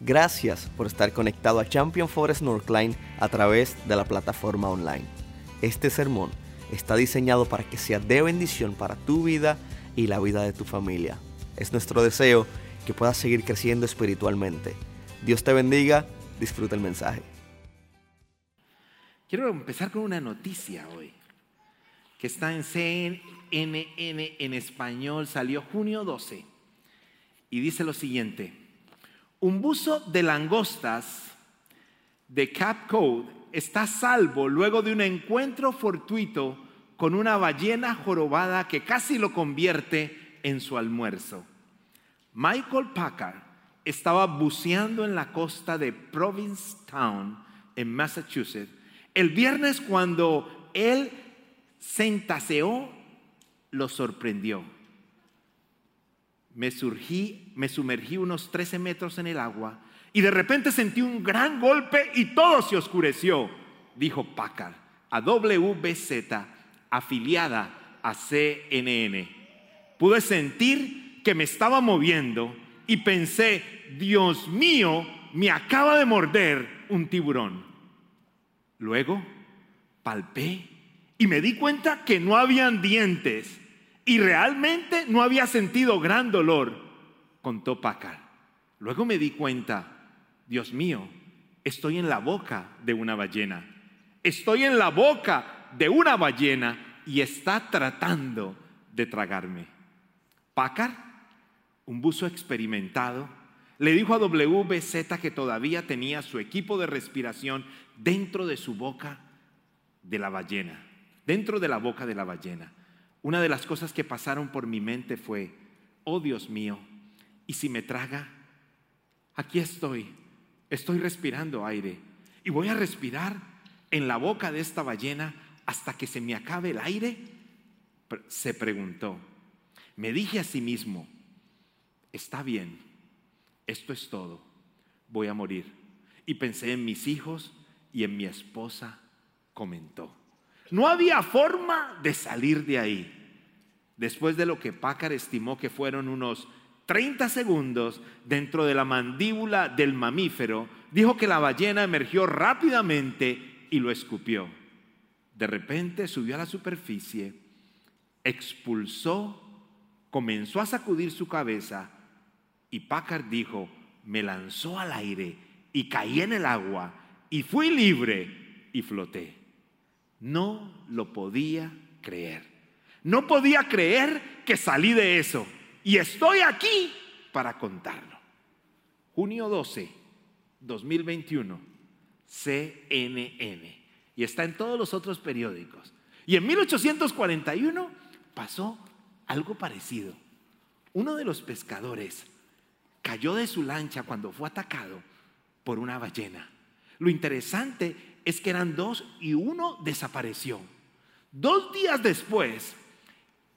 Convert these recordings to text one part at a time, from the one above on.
Gracias por estar conectado a Champion Forest Northline a través de la plataforma online. Este sermón está diseñado para que sea de bendición para tu vida y la vida de tu familia. Es nuestro deseo que puedas seguir creciendo espiritualmente. Dios te bendiga, disfruta el mensaje. Quiero empezar con una noticia hoy, que está en CNN en español, salió junio 12, y dice lo siguiente. Un buzo de langostas de Cap Code está salvo luego de un encuentro fortuito con una ballena jorobada que casi lo convierte en su almuerzo. Michael Packard estaba buceando en la costa de Provincetown, en Massachusetts, el viernes cuando él sentaseó, lo sorprendió me, surgí, me sumergí unos 13 metros en el agua y de repente sentí un gran golpe y todo se oscureció, dijo Packard, a WBZ, afiliada a CNN. Pude sentir que me estaba moviendo y pensé, Dios mío, me acaba de morder un tiburón. Luego palpé y me di cuenta que no habían dientes y realmente no había sentido gran dolor, contó Packard. Luego me di cuenta, Dios mío, estoy en la boca de una ballena. Estoy en la boca de una ballena y está tratando de tragarme. Packard, un buzo experimentado, le dijo a WBZ que todavía tenía su equipo de respiración dentro de su boca de la ballena, dentro de la boca de la ballena. Una de las cosas que pasaron por mi mente fue, oh Dios mío, ¿y si me traga? Aquí estoy, estoy respirando aire y voy a respirar en la boca de esta ballena hasta que se me acabe el aire. Se preguntó. Me dije a sí mismo, está bien, esto es todo, voy a morir. Y pensé en mis hijos y en mi esposa, comentó. No había forma de salir de ahí. Después de lo que Packard estimó que fueron unos 30 segundos dentro de la mandíbula del mamífero, dijo que la ballena emergió rápidamente y lo escupió. De repente subió a la superficie, expulsó, comenzó a sacudir su cabeza y Packard dijo, me lanzó al aire y caí en el agua y fui libre y floté. No lo podía creer. No podía creer que salí de eso. Y estoy aquí para contarlo. Junio 12, 2021, CNN. Y está en todos los otros periódicos. Y en 1841 pasó algo parecido. Uno de los pescadores cayó de su lancha cuando fue atacado por una ballena. Lo interesante es que eran dos y uno desapareció. Dos días después,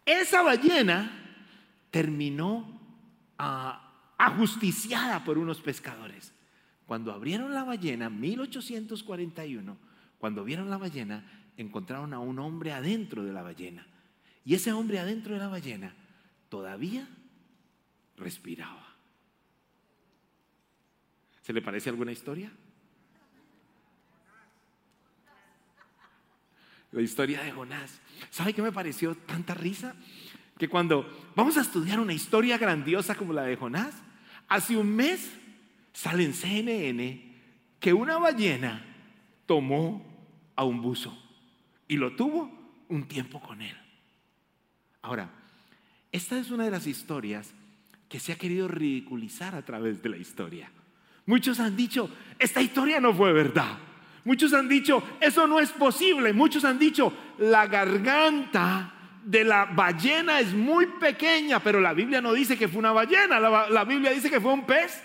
esa ballena terminó ah, ajusticiada por unos pescadores. Cuando abrieron la ballena, 1841, cuando vieron la ballena, encontraron a un hombre adentro de la ballena. Y ese hombre adentro de la ballena todavía respiraba. ¿Se le parece alguna historia? La historia de Jonás. ¿Sabe qué me pareció tanta risa? Que cuando vamos a estudiar una historia grandiosa como la de Jonás, hace un mes sale en CNN que una ballena tomó a un buzo y lo tuvo un tiempo con él. Ahora, esta es una de las historias que se ha querido ridiculizar a través de la historia. Muchos han dicho, esta historia no fue verdad. Muchos han dicho, eso no es posible. Muchos han dicho, la garganta de la ballena es muy pequeña, pero la Biblia no dice que fue una ballena, la, Biblia dice que fue un pez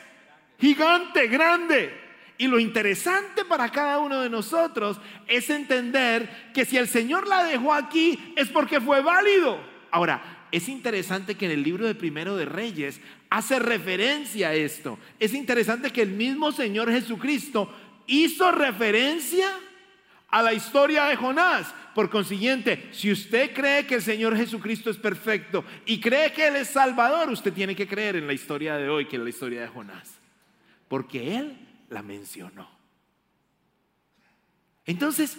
gigante, grande. Y lo interesante para cada uno de nosotros es entender que si el Señor la dejó aquí es porque fue válido. Ahora, es interesante que en el libro de Primero de Reyes hace referencia a esto. Es interesante que el mismo Señor Jesucristo hizo referencia a la historia de Jonás. Por consiguiente, si usted cree que el Señor Jesucristo es perfecto y cree que Él es Salvador, usted tiene que creer en la historia de hoy, que es la historia de Jonás. porque Él la mencionó. Entonces,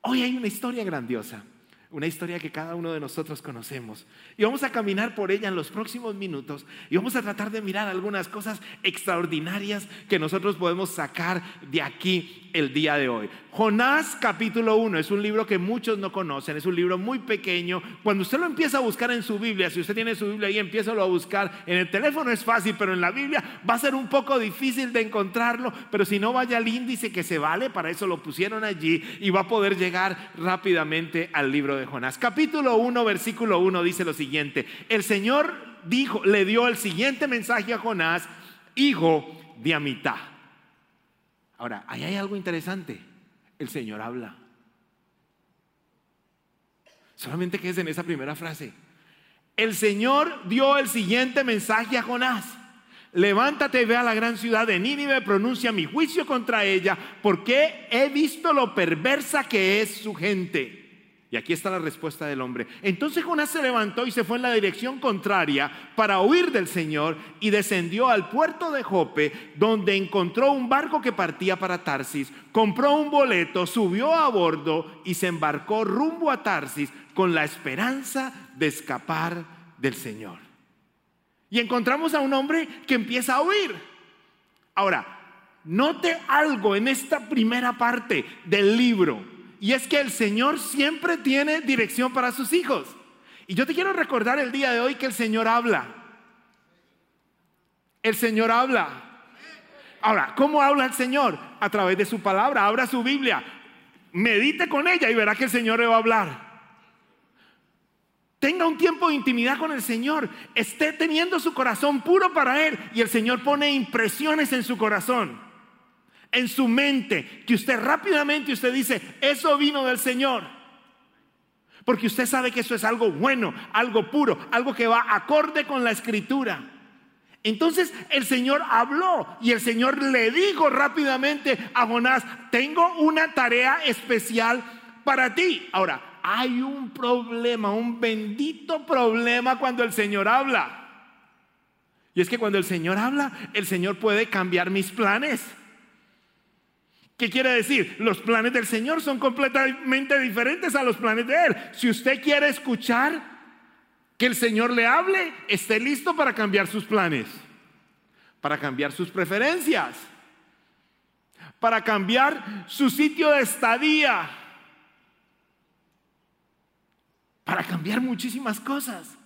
hoy hay una historia grandiosa una historia que cada uno de nosotros conocemos. Y vamos a caminar por ella en los próximos minutos y vamos a tratar de mirar algunas cosas extraordinarias que nosotros podemos sacar de aquí el día de hoy. Jonás capítulo 1 es un libro que muchos no conocen, es un libro muy pequeño. Cuando usted lo empieza a buscar en su Biblia, si usted tiene su Biblia ahí, empieza a buscar. En el teléfono es fácil, pero en la Biblia va a ser un poco difícil de encontrarlo. Pero si no, vaya al índice que se vale, para eso lo pusieron allí y va a poder llegar rápidamente al libro de Jonás. Capítulo 1, versículo 1 dice lo siguiente. El Señor dijo, le dio el siguiente mensaje a Jonás, hijo de Amitá. Ahora, ahí hay algo interesante. El Señor habla. Solamente que es en esa primera frase. El Señor dio el siguiente mensaje a Jonás. Levántate y ve a la gran ciudad de Nínive, pronuncia mi juicio contra ella, porque he visto lo perversa que es su gente. Y aquí está la respuesta del hombre. Entonces Jonás se levantó y se fue en la dirección contraria para huir del Señor y descendió al puerto de Jope, donde encontró un barco que partía para Tarsis, compró un boleto, subió a bordo y se embarcó rumbo a Tarsis con la esperanza de escapar del Señor. Y encontramos a un hombre que empieza a huir. Ahora, note algo en esta primera parte del libro y es que el Señor siempre tiene dirección para sus hijos. Y yo te quiero recordar el día de hoy que el Señor habla. El Señor habla. Ahora, ¿cómo habla el Señor? A través de su palabra. Abra su Biblia. Medite con ella y verá que el Señor le va a hablar. Tenga un tiempo de intimidad con el Señor. Esté teniendo su corazón puro para Él. Y el Señor pone impresiones en su corazón en su mente que usted rápidamente usted dice, eso vino del Señor. Porque usted sabe que eso es algo bueno, algo puro, algo que va acorde con la escritura. Entonces el Señor habló y el Señor le dijo rápidamente a Jonás, tengo una tarea especial para ti. Ahora, hay un problema, un bendito problema cuando el Señor habla. Y es que cuando el Señor habla, el Señor puede cambiar mis planes. ¿Qué quiere decir? Los planes del Señor son completamente diferentes a los planes de Él. Si usted quiere escuchar que el Señor le hable, esté listo para cambiar sus planes, para cambiar sus preferencias, para cambiar su sitio de estadía, para cambiar muchísimas cosas.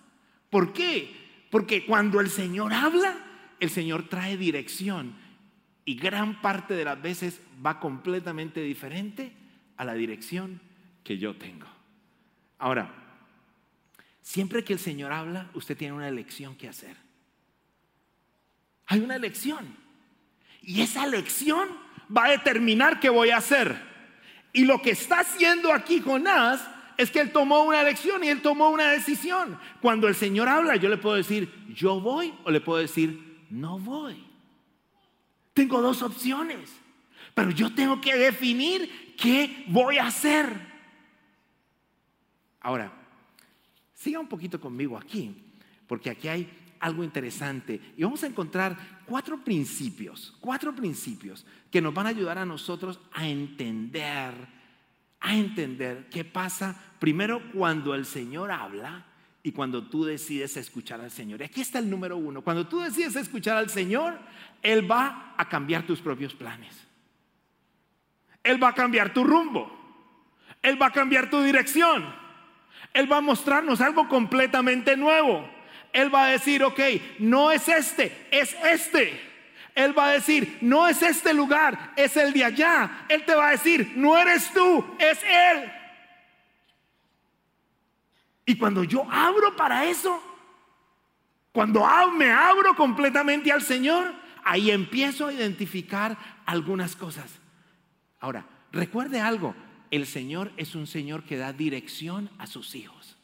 ¿Por qué? Porque cuando el Señor habla, el Señor trae dirección y gran parte de las veces va completamente diferente a la dirección que yo tengo. Ahora, siempre que el Señor habla, usted tiene una elección que hacer. Hay una elección. Y esa elección va a determinar qué voy a hacer. Y lo que está haciendo aquí Jonás es que él tomó una elección y él tomó una decisión. Cuando el Señor habla, yo le puedo decir, yo voy o le puedo decir, no voy. Tengo dos opciones, pero yo tengo que definir qué voy a hacer. Ahora, siga un poquito conmigo aquí, porque aquí hay algo interesante y vamos a encontrar cuatro principios, cuatro principios que nos van a ayudar a nosotros a entender, a entender qué pasa primero cuando el Señor habla y cuando tú decides escuchar al Señor. Aquí está el número uno. Cuando tú decides escuchar al Señor, Él va a cambiar tus propios planes. Él va a cambiar tu rumbo. Él va a cambiar tu dirección. Él va a mostrarnos algo completamente nuevo. Él va a decir, ok, no es este, es este. Él va a decir, no es este lugar, es el de allá. Él te va a decir, no eres tú, es Él. Y cuando yo abro para eso, cuando me abro completamente al Señor, ahí empiezo a identificar algunas cosas. Ahora, recuerde algo, el Señor es un Señor que da dirección a sus hijos.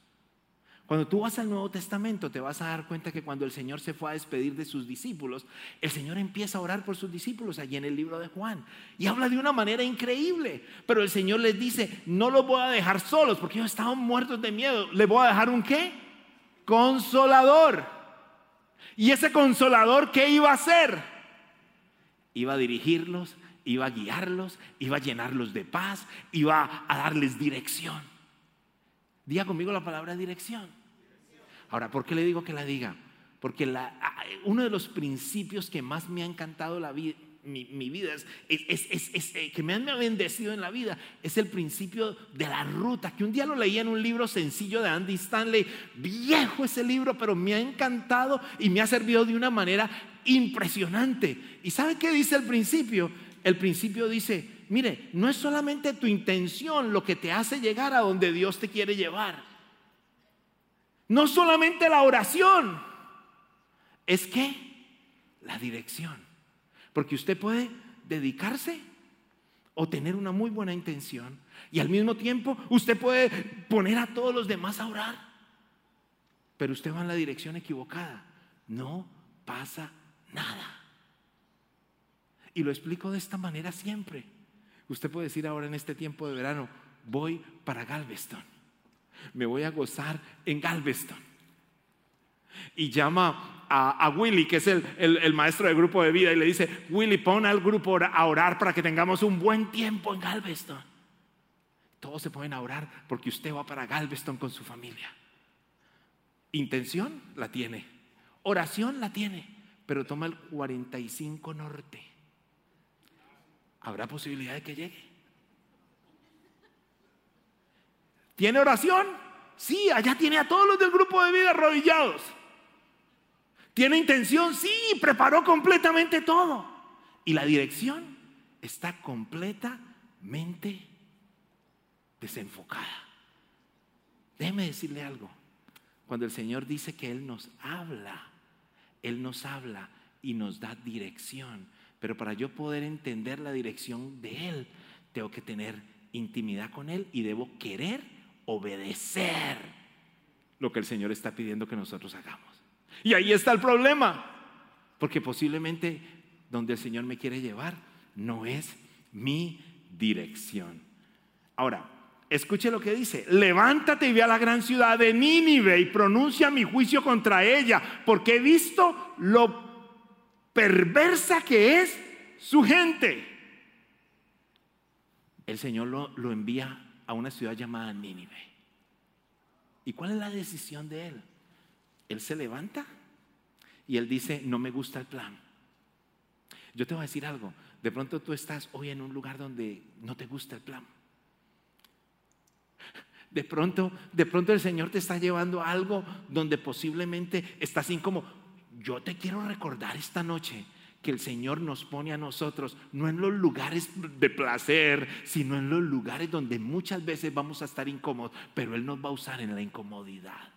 Cuando tú vas al Nuevo Testamento te vas a dar cuenta que cuando el Señor se fue a despedir de sus discípulos, el Señor empieza a orar por sus discípulos allí en el libro de Juan. Y habla de una manera increíble. Pero el Señor les dice, no los voy a dejar solos porque ellos estaban muertos de miedo. ¿Les voy a dejar un qué? Consolador. ¿Y ese consolador qué iba a hacer? iba a dirigirlos, iba a guiarlos, iba a llenarlos de paz, iba a darles dirección. Diga conmigo la palabra dirección. Ahora, ¿por qué le digo que la diga? Porque uno de los principios que más me ha encantado mi, vida, es, eh, que me han bendecido en la vida, es el principio de la ruta, que un día lo leí en un libro sencillo de Andy Stanley, viejo ese libro, pero me ha encantado y me ha servido de una manera impresionante. ¿Y sabe qué dice el principio? El principio dice, mire, no es solamente tu intención lo que te hace llegar a donde Dios te quiere llevar. No solamente la oración, es que la dirección. Porque usted puede dedicarse o tener una muy buena intención y al mismo tiempo usted puede poner a todos los demás a orar. Pero usted va en la dirección equivocada. No pasa nada. Y lo explico de esta manera siempre. Usted puede decir ahora en este tiempo de verano, voy para Galveston. Me voy a gozar en Galveston. Y llama a, Willy, que es el, maestro del grupo de vida, y le dice, Willy, pon al grupo a orar para que tengamos un buen tiempo en Galveston. Todos se pueden a orar porque usted va para Galveston con su familia. Intención la tiene. Oración la tiene. Pero toma el 45 norte ¿Habrá posibilidad de que llegue? ¿Tiene oración? Sí, allá tiene a todos los del grupo de vida arrodillados. ¿Tiene intención? Sí, preparó completamente todo. Y la dirección está completamente desenfocada. Déjeme decirle algo. Cuando el Señor dice que Él nos habla, Él nos habla y nos da dirección. Pero para yo poder entender la dirección de Él, tengo que tener intimidad con Él y debo querer obedecer lo que el Señor está pidiendo que nosotros hagamos. Y ahí está el problema, porque posiblemente donde el Señor me quiere llevar no es mi dirección. Ahora, escuche lo que dice, levántate y ve a la gran ciudad de Nínive y pronuncia mi juicio contra ella, porque he visto lo perversa que es su gente. El Señor lo, envía a una ciudad llamada Nínive. ¿Y cuál es la decisión de él? Él se levanta y él dice, no me gusta el plan. Yo te voy a decir algo, de pronto tú estás hoy en un lugar donde no te gusta el plan. De pronto, de pronto el Señor te está llevando a algo donde posiblemente estás incómodo yo te quiero recordar esta noche que el Señor nos pone a nosotros no en los lugares de placer, sino en los lugares donde muchas veces vamos a estar incómodos, pero Él nos va a usar en la incomodidad.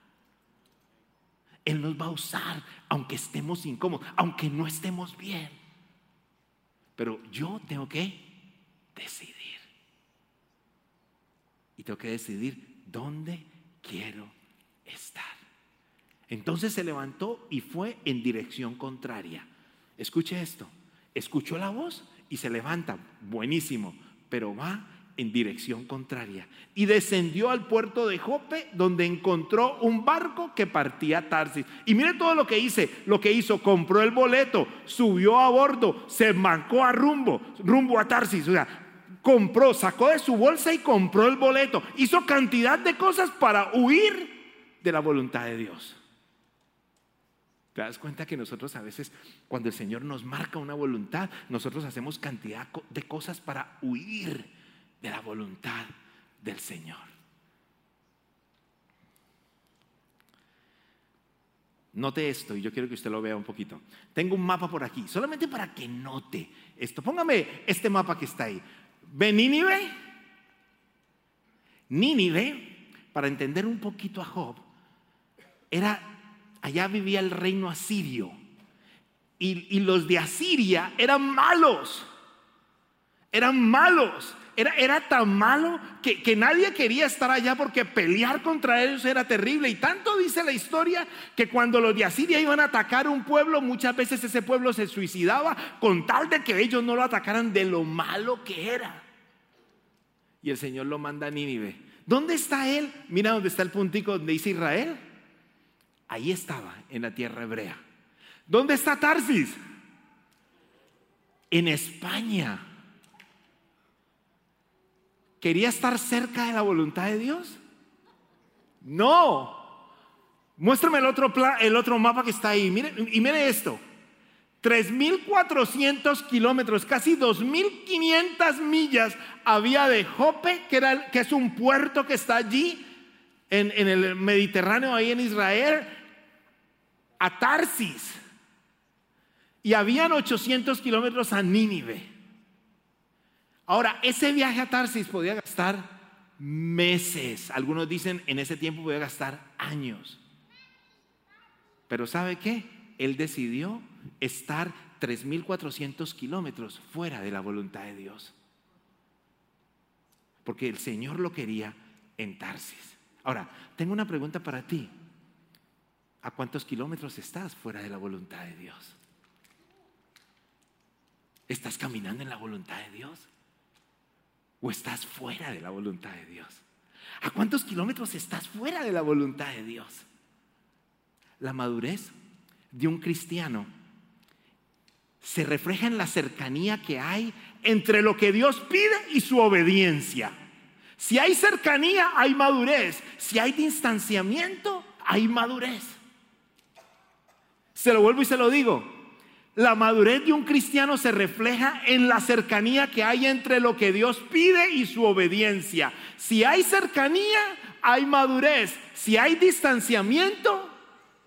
Él nos va a usar aunque estemos incómodos, aunque no estemos bien. Pero yo tengo que decidir. Y tengo que decidir dónde quiero estar. Entonces se levantó y fue en dirección contraria. Escuche esto. Escuchó la voz y se levanta. Buenísimo. Pero va en dirección contraria. Y descendió al puerto de Jope, donde encontró un barco que partía a Tarsis. Y mire todo lo que hice, lo que hizo, compró el boleto, subió a bordo, se marcó a rumbo, rumbo a Tarsis. O sea, compró, sacó de su bolsa y compró el boleto. Hizo cantidad de cosas para huir de la voluntad de Dios. ¿Te das cuenta que nosotros a veces, cuando el Señor nos marca una voluntad, nosotros hacemos cantidad de cosas para huir de la voluntad del Señor? Note esto y yo quiero que usted lo vea un poquito. Tengo un mapa por aquí, solamente para que note esto. Póngame este mapa que está ahí. ¿Ve Nínive? Nínive, para entender un poquito a Job, era allá vivía el reino asirio. Y, los de Asiria eran malos. Eran malos. Era, era tan malo que, que, nadie quería estar allá porque pelear contra ellos era terrible. Y tanto dice la historia que cuando los de Asiria iban a atacar un pueblo, muchas veces ese pueblo se suicidaba con tal de que ellos no lo atacaran de lo malo que era. Y el Señor lo manda a Nínive. ¿Dónde está él? Mira dónde está el puntico donde dice Israel. Ahí estaba, en la tierra hebrea. ¿Dónde está Tarsis? en España. ¿Quería estar cerca de la voluntad de Dios? No. Muéstrame el otro, el otro mapa que está ahí. Mire, y mire esto. 3.400 kilómetros, casi 2.500 millas había de Jope, que, es un puerto que está allí en el Mediterráneo, ahí en Israel, a Tarsis. Y habían 800 kilómetros a Nínive. Ahora, ese viaje a Tarsis podía gastar meses. Algunos dicen en ese tiempo podía gastar años. Pero ¿sabe qué? Él decidió estar 3.400 kilómetros fuera de la voluntad de Dios. Porque el Señor lo quería en Tarsis. Ahora, tengo una pregunta para ti. ¿A cuántos kilómetros estás fuera de la voluntad de Dios? ¿Estás caminando en la voluntad de Dios? ¿O estás fuera de la voluntad de Dios? ¿A cuántos kilómetros estás fuera de la voluntad de Dios? La madurez de un cristiano se refleja en la cercanía que hay entre lo que Dios pide y su obediencia. Si hay cercanía, hay madurez. Si hay distanciamiento, hay madurez. Se lo vuelvo y se lo digo. La madurez de un cristiano se refleja en la cercanía que hay entre lo que Dios pide y su obediencia. Si hay cercanía, hay madurez. Si hay distanciamiento,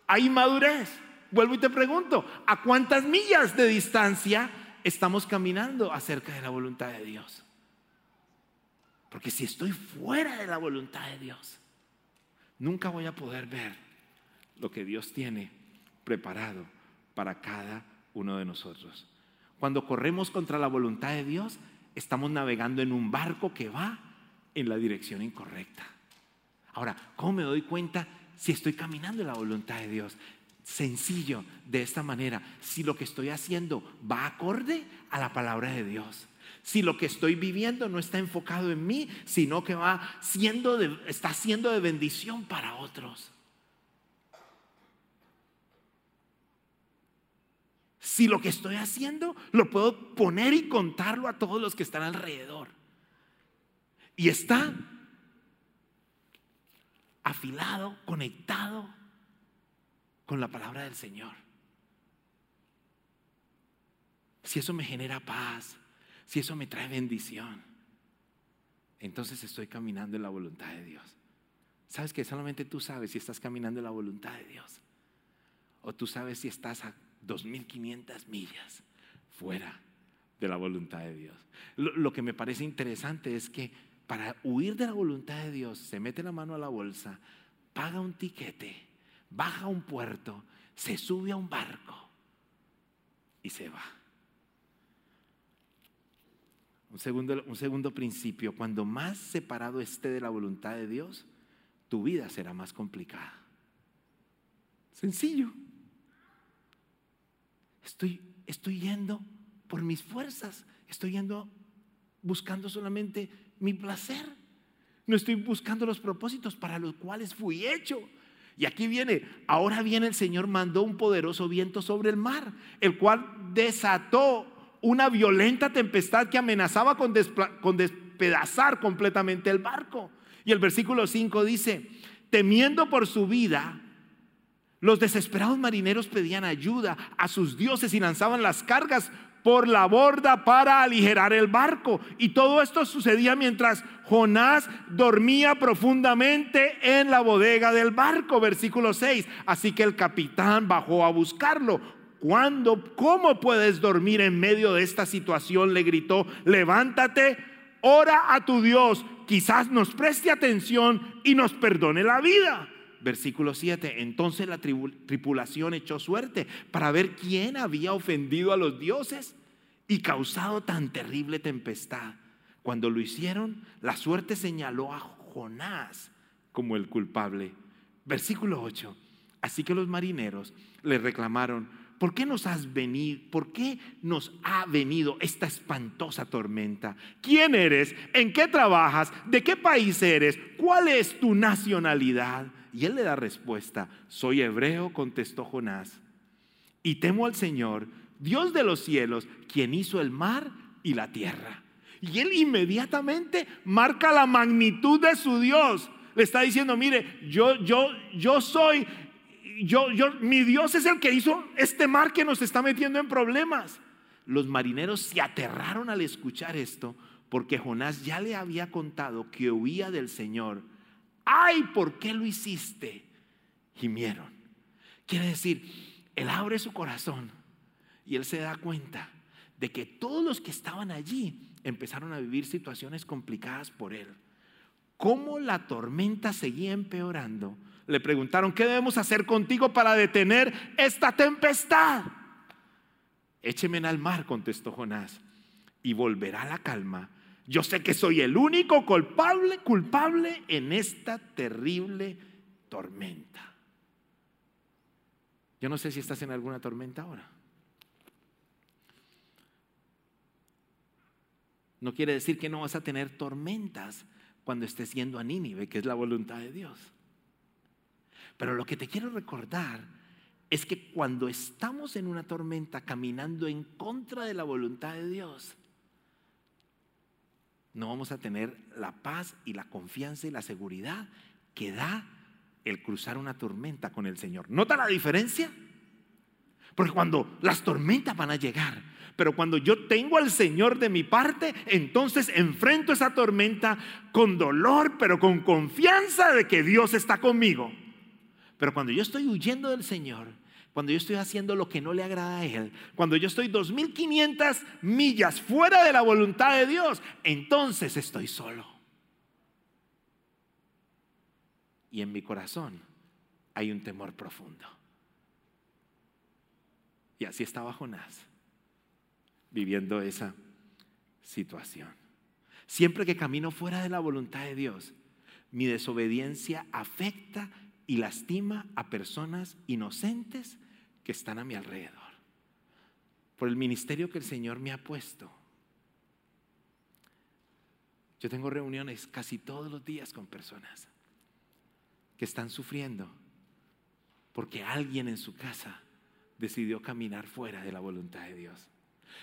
hay madurez. Vuelvo y te pregunto, ¿a cuántas millas de distancia estamos caminando acerca de la voluntad de Dios? Porque si estoy fuera de la voluntad de Dios, nunca voy a poder ver lo que Dios tiene preparado para cada uno de nosotros. Cuando corremos contra la voluntad de Dios, estamos navegando en un barco que va en la dirección incorrecta. Ahora, ¿cómo me doy cuenta si estoy caminando en la voluntad de Dios? Sencillo, de esta manera, si lo que estoy haciendo va acorde a la palabra de Dios. Si lo que estoy viviendo no está enfocado en mí, sino que va siendo está siendo de bendición para otros. Si lo que estoy haciendo lo puedo poner y contarlo a todos los que están alrededor. Y está afilado, conectado con la palabra del Señor. Si eso me genera paz, si eso me trae bendición, entonces estoy caminando en la voluntad de Dios. ¿Sabes que solamente tú sabes si estás caminando en la voluntad de Dios? O tú sabes si estás 2.500 millas fuera de la voluntad de Dios. Lo, que me parece interesante es que para huir de la voluntad de Dios se mete la mano a la bolsa, paga un tiquete, baja a un puerto, se sube a un barco y se va. Un segundo, un segundo principio, cuando más separado esté de la voluntad de Dios, tu vida será más complicada. Sencillo. Estoy, estoy yendo por mis fuerzas, estoy yendo buscando solamente mi placer. No estoy buscando los propósitos para los cuales fui hecho. Y aquí viene, ahora viene el Señor mandó un poderoso viento sobre el mar, el cual desató una violenta tempestad que amenazaba con, con despedazar completamente el barco. Y el versículo 5 dice, temiendo por su vida, los desesperados marineros pedían ayuda a sus dioses y lanzaban las cargas por la borda para aligerar el barco. Y todo esto sucedía mientras Jonás dormía profundamente en la bodega del barco, versículo 6. Así que el capitán bajó a buscarlo. ¿Cuándo? ¿Cómo puedes dormir en medio de esta situación? Le gritó, levántate, ora a tu Dios, quizás nos preste atención y nos perdone la vida. Versículo 7. Entonces la tripulación echó suerte para ver quién había ofendido a los dioses y causado tan terrible tempestad. Cuando lo hicieron, la suerte señaló a Jonás como el culpable. Versículo 8. Así que los marineros le reclamaron, ¿por qué nos has venido? ¿Por qué nos ha venido esta espantosa tormenta? ¿Quién eres? ¿En qué trabajas? ¿De qué país eres? ¿Cuál es tu nacionalidad? Y él le da respuesta, soy hebreo, contestó Jonás, y temo al Señor, Dios de los cielos, quien hizo el mar y la tierra. Y él inmediatamente marca la magnitud de su Dios. Le está diciendo, mire, yo, yo, yo soy, yo, yo, mi Dios es el que hizo este mar que nos está metiendo en problemas. Los marineros se aterraron al escuchar esto porque Jonás ya le había contado que huía del Señor. ¡Ay, por qué lo hiciste! Gimieron. Quiere decir, él abre su corazón y él se da cuenta de que todos los que estaban allí empezaron a vivir situaciones complicadas por él. Cómo la tormenta seguía empeorando. Le preguntaron, ¿qué debemos hacer contigo para detener esta tempestad? Écheme al mar, contestó Jonás, y volverá la calma. Yo sé que soy el único culpable, culpable en esta terrible tormenta. Yo no sé si estás en alguna tormenta ahora. No quiere decir que no vas a tener tormentas cuando estés yendo a Nínive, que es la voluntad de Dios. Pero lo que te quiero recordar es que cuando estamos en una tormenta caminando en contra de la voluntad de Dios, no vamos a tener la paz y la confianza y la seguridad que da el cruzar una tormenta con el Señor. ¿Nota la diferencia? Porque cuando las tormentas van a llegar, pero cuando yo tengo al Señor de mi parte, entonces enfrento esa tormenta con dolor, pero con confianza de que Dios está conmigo. Pero cuando yo estoy huyendo del Señor, cuando yo estoy haciendo lo que no le agrada a Él, cuando yo estoy 2500 millas fuera de la voluntad de Dios, entonces estoy solo. Y en mi corazón hay un temor profundo. Y así estaba Jonás, viviendo esa situación. Siempre que camino fuera de la voluntad de Dios, mi desobediencia afecta y lastima a personas inocentes que están a mi alrededor. Por el ministerio que el Señor me ha puesto. Yo tengo reuniones casi todos los días con personas que están sufriendo porque alguien en su casa decidió caminar fuera de la voluntad de Dios.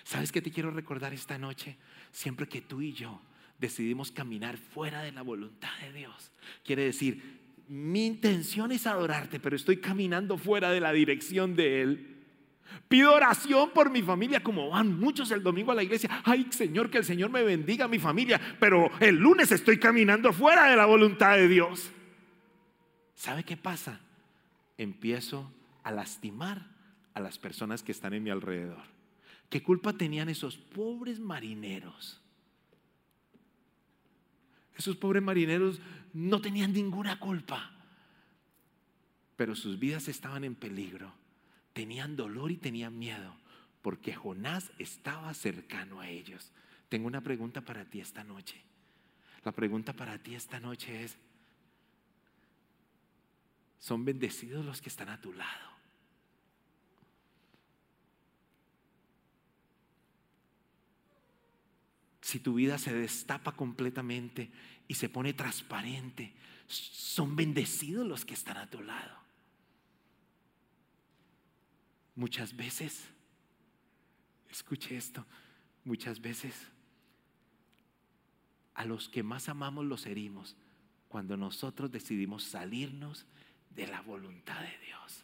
¿Sabes qué te quiero recordar esta noche? Siempre que tú y yo decidimos caminar fuera de la voluntad de Dios, quiere decir, mi intención es adorarte, pero estoy caminando fuera de la dirección de Él. Pido oración por mi familia, como van muchos el domingo a la iglesia. Ay, Señor, que el Señor me bendiga a mi familia, pero el lunes estoy caminando fuera de la voluntad de Dios. ¿Sabe qué pasa? Empiezo a lastimar a las personas que están en mi alrededor. ¿Qué culpa tenían esos pobres marineros? Esos pobres marineros no tenían ninguna culpa, pero sus vidas estaban en peligro. Tenían dolor y tenían miedo, porque Jonás estaba cercano a ellos. Tengo una pregunta para ti esta noche. La pregunta para ti esta noche es, ¿son bendecidos los que están a tu lado? si tu vida se destapa completamente y se pone transparente, son bendecidos los que están a tu lado. Muchas veces, escuche esto, muchas veces a los que más amamos los herimos cuando nosotros decidimos salirnos de la voluntad de Dios.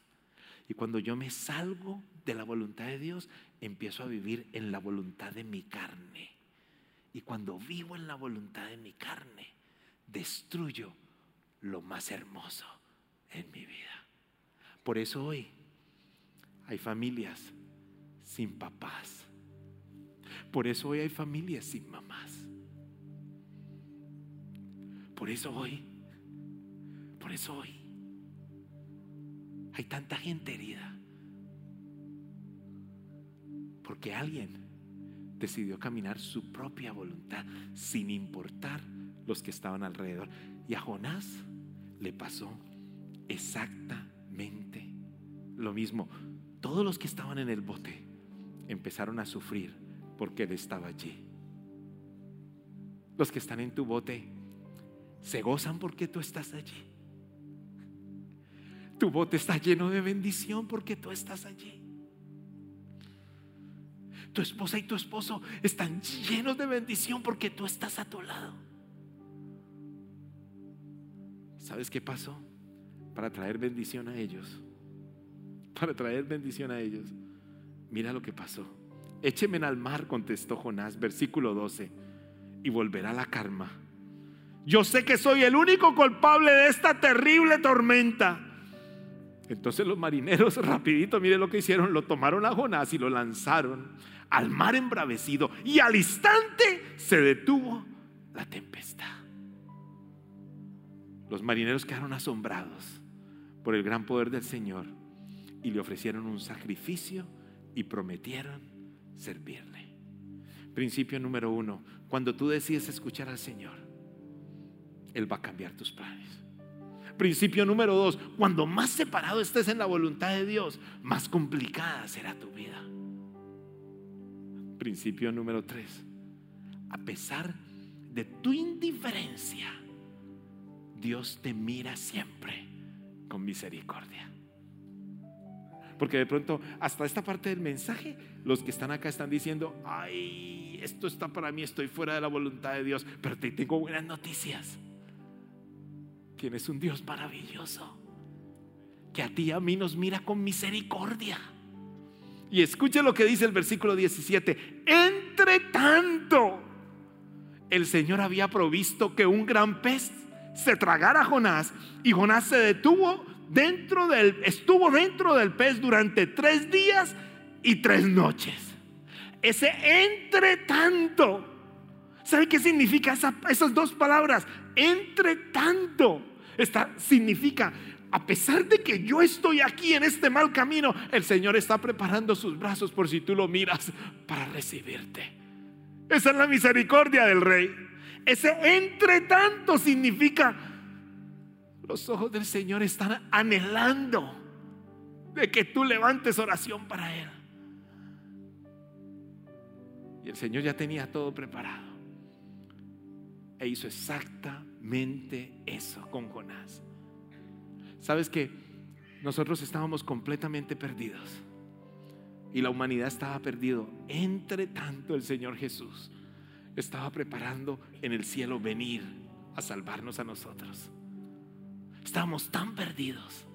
Y cuando yo me salgo de la voluntad de Dios, empiezo a vivir en la voluntad de mi carne. Y cuando vivo en la voluntad de mi carne, destruyo lo más hermoso en mi vida. Por eso hoy hay familias sin papás. Por eso hoy hay familias sin mamás. Por eso hoy, por eso hoy hay tanta gente herida. Porque alguien decidió caminar su propia voluntad sin importar los que estaban alrededor. Y a Jonás le pasó exactamente lo mismo. Todos los que estaban en el bote empezaron a sufrir porque él estaba allí. Los que están en tu bote se gozan porque tú estás allí. Tu bote está lleno de bendición porque tú estás allí. tu esposa y tu esposo están llenos de bendición porque tú estás a tu lado. ¿Sabes qué pasó? Para traer bendición a ellos. Para traer bendición a ellos. Mira lo que pasó. Écheme al mar, contestó Jonás, versículo 12, y volverá la karma. Yo sé que soy el único culpable de esta terrible tormenta. Entonces los marineros, rapidito, mire lo que hicieron, lo tomaron a Jonás y lo lanzaron al mar embravecido y al instante se detuvo la tempestad. Los marineros quedaron asombrados por el gran poder del Señor y le ofrecieron un sacrificio y prometieron servirle. Principio número uno, cuando tú decides escuchar al Señor, Él va a cambiar tus planes. Principio número dos, cuando más separado estés en la voluntad de Dios, más complicada será tu vida. Principio número tres, a pesar de tu indiferencia, Dios te mira siempre con misericordia. Porque de pronto, hasta esta parte del mensaje, los que están acá están diciendo, ay, esto está para mí, estoy fuera de la voluntad de Dios, pero te tengo buenas noticias. Tienes un Dios maravilloso que a ti y a mí nos mira con misericordia. Y escuche lo que dice el versículo 17. Entre tanto, el Señor había provisto que un gran pez se tragara a Jonás y Jonás se detuvo dentro del, estuvo dentro del pez durante tres días y tres noches. Ese entre tanto, ¿sabe qué significa esas dos palabras? Entre tanto, esta significa a pesar de que yo estoy aquí en este mal camino, el Señor está preparando sus brazos por si tú lo miras para recibirte. Esa es la misericordia del Rey. Ese entre tanto significa los ojos del Señor están anhelando de que tú levantes oración para Él. Y el Señor ya tenía todo preparado. E hizo exactamente eso con Jonás. Sabes que nosotros estábamos completamente perdidos. Y la humanidad estaba perdido. Entre tanto el Señor Jesús estaba preparando en el cielo venir a salvarnos a nosotros. Estábamos tan perdidos.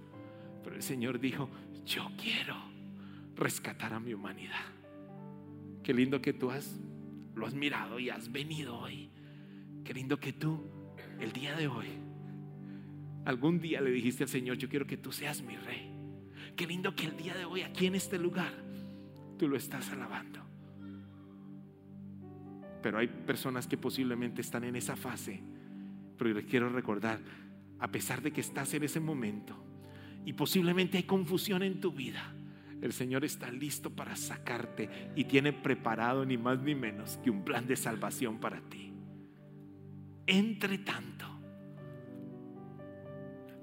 Pero el Señor dijo, yo quiero rescatar a mi humanidad. Qué lindo que tú has, lo has mirado y has venido hoy. Qué lindo que tú, el día de hoy, algún día le dijiste al Señor, yo quiero que tú seas mi rey. Qué lindo que el día de hoy, aquí en este lugar, tú lo estás alabando. Pero hay personas que posiblemente están en esa fase. Pero les quiero recordar, a pesar de que estás en ese momento y posiblemente hay confusión en tu vida, el Señor está listo para sacarte y tiene preparado ni más ni menos que un plan de salvación para ti. Entre tanto,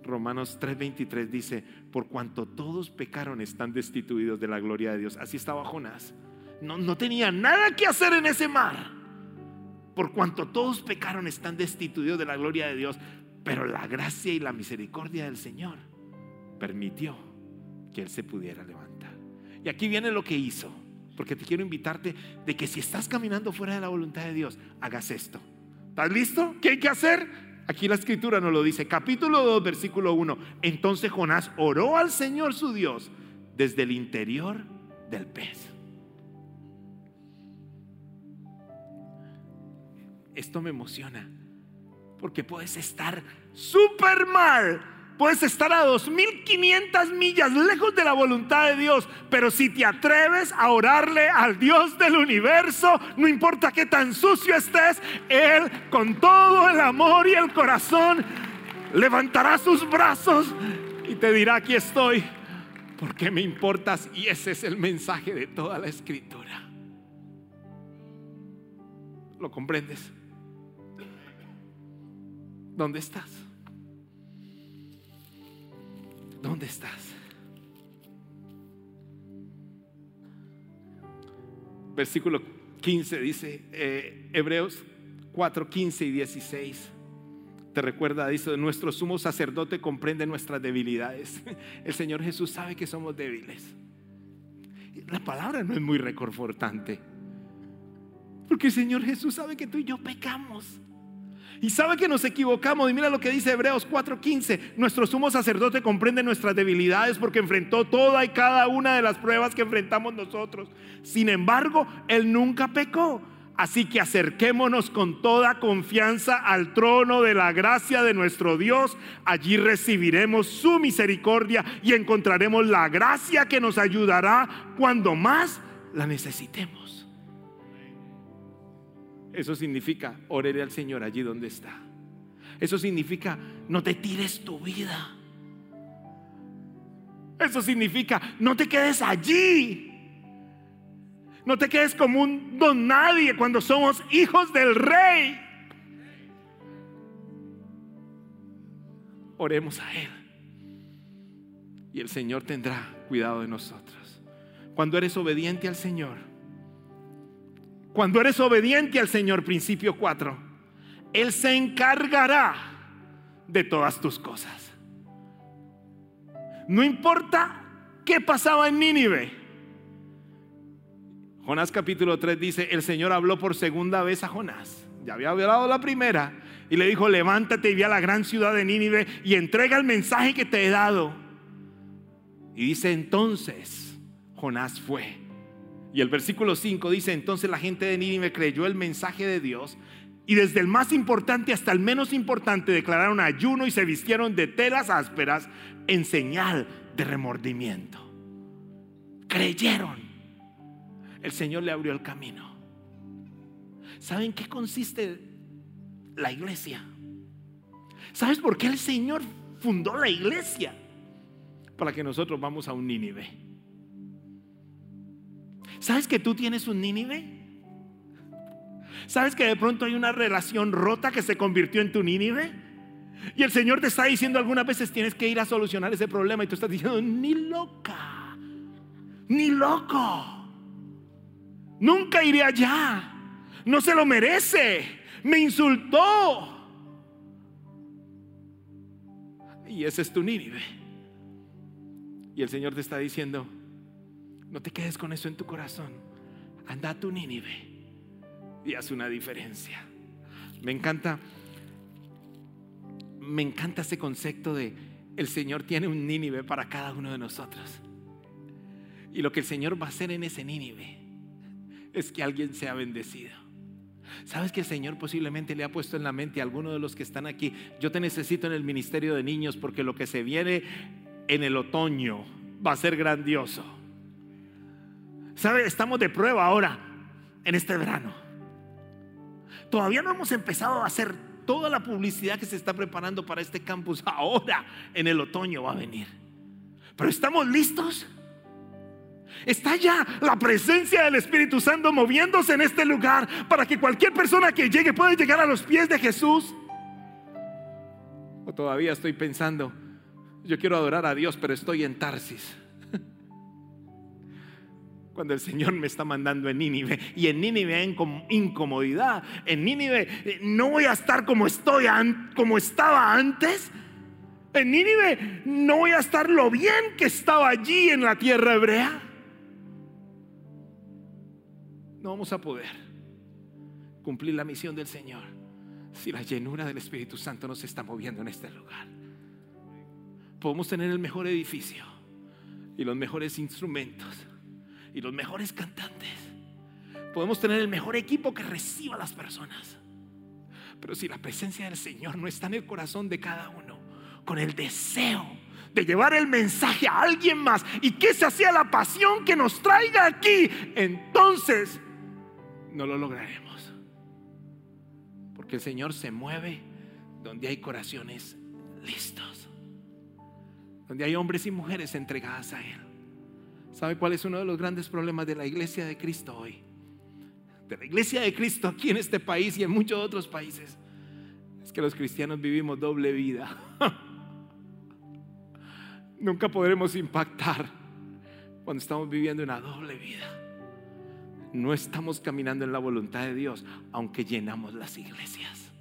Romanos 3:23 dice, por cuanto todos pecaron están destituidos de la gloria de Dios. Así estaba Jonás. No, no tenía nada que hacer en ese mar. Por cuanto todos pecaron están destituidos de la gloria de Dios. Pero la gracia y la misericordia del Señor permitió que Él se pudiera levantar. Y aquí viene lo que hizo. Porque te quiero invitarte de que si estás caminando fuera de la voluntad de Dios, hagas esto. ¿Estás listo? ¿Qué hay que hacer? Aquí la escritura nos lo dice. Capítulo 2, versículo 1. Entonces Jonás oró al Señor su Dios desde el interior del pez. Esto me emociona porque puedes estar súper mal. Puedes estar a 2500 millas lejos de la voluntad de Dios, pero si te atreves a orarle al Dios del universo, no importa qué tan sucio estés, Él con todo el amor y el corazón levantará sus brazos y te dirá, aquí estoy, porque me importas. Y ese es el mensaje de toda la escritura. ¿Lo comprendes? ¿Dónde estás? ¿Dónde estás? Versículo 15 dice, eh, Hebreos 4, 15 y 16. Te recuerda, dice, nuestro sumo sacerdote comprende nuestras debilidades. El Señor Jesús sabe que somos débiles. La palabra no es muy reconfortante. Porque el Señor Jesús sabe que tú y yo pecamos. Y sabe que nos equivocamos. Y mira lo que dice Hebreos 4:15. Nuestro sumo sacerdote comprende nuestras debilidades porque enfrentó toda y cada una de las pruebas que enfrentamos nosotros. Sin embargo, Él nunca pecó. Así que acerquémonos con toda confianza al trono de la gracia de nuestro Dios. Allí recibiremos su misericordia y encontraremos la gracia que nos ayudará cuando más la necesitemos. Eso significa, oraré al Señor allí donde está. Eso significa, no te tires tu vida. Eso significa, no te quedes allí. No te quedes como un don nadie cuando somos hijos del rey. Oremos a Él. Y el Señor tendrá cuidado de nosotros. Cuando eres obediente al Señor, cuando eres obediente al Señor, principio 4, Él se encargará de todas tus cosas. No importa qué pasaba en Nínive. Jonás capítulo 3 dice, el Señor habló por segunda vez a Jonás. Ya había hablado la primera. Y le dijo, levántate y ve a la gran ciudad de Nínive y entrega el mensaje que te he dado. Y dice entonces, Jonás fue y el versículo 5 dice, entonces la gente de Nínive creyó el mensaje de Dios y desde el más importante hasta el menos importante declararon ayuno y se vistieron de telas ásperas en señal de remordimiento. Creyeron. El Señor le abrió el camino. ¿Saben qué consiste la iglesia? ¿Sabes por qué el Señor fundó la iglesia? Para que nosotros vamos a un Nínive. ¿Sabes que tú tienes un Nínive? ¿Sabes que de pronto hay una relación rota que se convirtió en tu Nínive? Y el Señor te está diciendo algunas veces tienes que ir a solucionar ese problema y tú estás diciendo, ni loca, ni loco, nunca iré allá, no se lo merece, me insultó. Y ese es tu Nínive. Y el Señor te está diciendo, no te quedes con eso en tu corazón. Anda a tu Nínive y haz una diferencia. Me encanta, me encanta ese concepto de el Señor tiene un Nínive para cada uno de nosotros. Y lo que el Señor va a hacer en ese Nínive es que alguien sea bendecido. ¿Sabes que el Señor posiblemente le ha puesto en la mente a alguno de los que están aquí? Yo te necesito en el ministerio de niños porque lo que se viene en el otoño va a ser grandioso. ¿Sabe? Estamos de prueba ahora, en este verano. Todavía no hemos empezado a hacer toda la publicidad que se está preparando para este campus. Ahora, en el otoño va a venir. Pero estamos listos. Está ya la presencia del Espíritu Santo moviéndose en este lugar para que cualquier persona que llegue pueda llegar a los pies de Jesús. O todavía estoy pensando, yo quiero adorar a Dios, pero estoy en Tarsis cuando el Señor me está mandando en Nínive. Y en Nínive hay incomodidad. En Nínive eh, no voy a estar como estoy, como estaba antes. En Nínive no voy a estar lo bien que estaba allí en la tierra hebrea. No vamos a poder cumplir la misión del Señor si la llenura del Espíritu Santo no se está moviendo en este lugar. Podemos tener el mejor edificio y los mejores instrumentos y los mejores cantantes. Podemos tener el mejor equipo que reciba a las personas. Pero si la presencia del Señor no está en el corazón de cada uno, con el deseo de llevar el mensaje a alguien más y que esa sea la pasión que nos traiga aquí, entonces no lo lograremos. Porque el Señor se mueve donde hay corazones listos, donde hay hombres y mujeres entregadas a Él. ¿Sabe cuál es uno de los grandes problemas de la iglesia de Cristo hoy? De la iglesia de Cristo aquí en este país y en muchos otros países. Es que los cristianos vivimos doble vida. Nunca podremos impactar cuando estamos viviendo una doble vida. No estamos caminando en la voluntad de Dios, aunque llenamos las iglesias.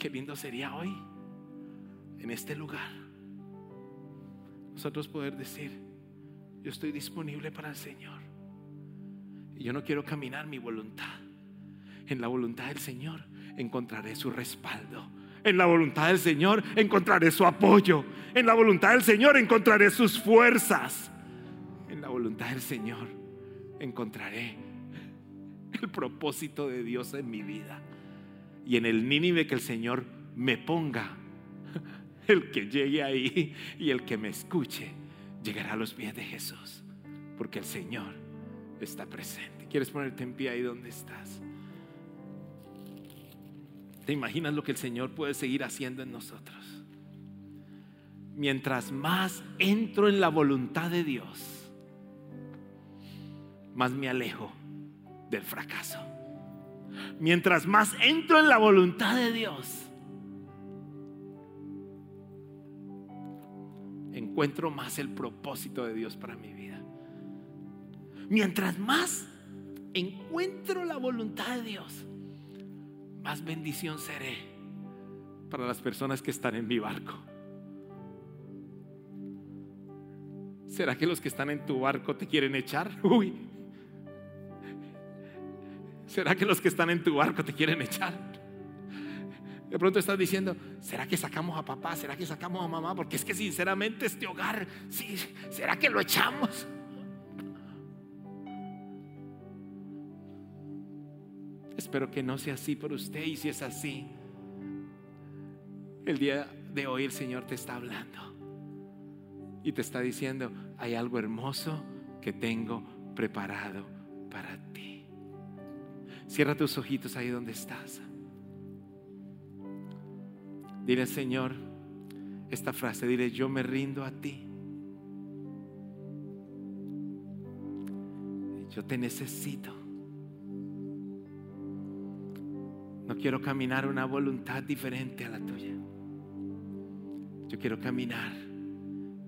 Qué lindo sería hoy, en este lugar, nosotros poder decir, Yo estoy disponible para el Señor. Y yo no quiero caminar mi voluntad. En la voluntad del Señor encontraré su respaldo. En la voluntad del Señor encontraré su apoyo. En la voluntad del Señor encontraré sus fuerzas. En la voluntad del Señor encontraré el propósito de Dios en mi vida. Y en el Nínive que el Señor me ponga, el que llegue ahí y el que me escuche, llegará a los pies de Jesús. Porque el Señor está presente. ¿Quieres ponerte en pie ahí donde estás? ¿Te imaginas lo que el Señor puede seguir haciendo en nosotros? Mientras más entro en la voluntad de Dios, más me alejo del fracaso. Mientras más entro en la voluntad de Dios, encuentro más el propósito de Dios para mi vida. Mientras más encuentro la voluntad de Dios, más bendición seré para las personas que están en mi barco. ¿Será que los que están en tu barco te quieren echar? Uy. ¿Será que los que están en tu barco te quieren echar? De pronto estás diciendo, ¿será que sacamos a papá? ¿Será que sacamos a mamá? Porque es que sinceramente este hogar, sí, ¿será que lo echamos? Espero que no sea así por usted y si es así, el día de hoy el Señor te está hablando y te está diciendo, hay algo hermoso que tengo preparado para ti. Cierra tus ojitos ahí donde estás. Dile, Señor, esta frase, dile, yo me rindo a ti. Yo te necesito. No quiero caminar una voluntad diferente a la tuya. Yo quiero caminar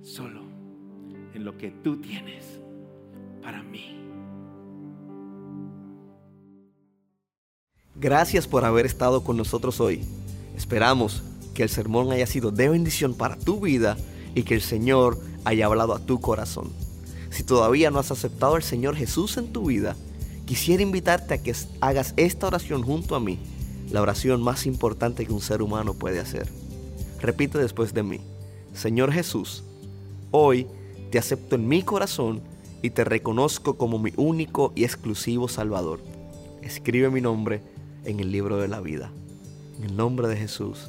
solo en lo que tú tienes para mí. Gracias por haber estado con nosotros hoy. Esperamos que el sermón haya sido de bendición para tu vida y que el Señor haya hablado a tu corazón. Si todavía no has aceptado al Señor Jesús en tu vida, quisiera invitarte a que hagas esta oración junto a mí la oración más importante que un ser humano puede hacer. Repite después de mí, Señor Jesús, hoy te acepto en mi corazón y te reconozco como mi único y exclusivo Salvador. Escribe mi nombre en el libro de la vida. En el nombre de Jesús.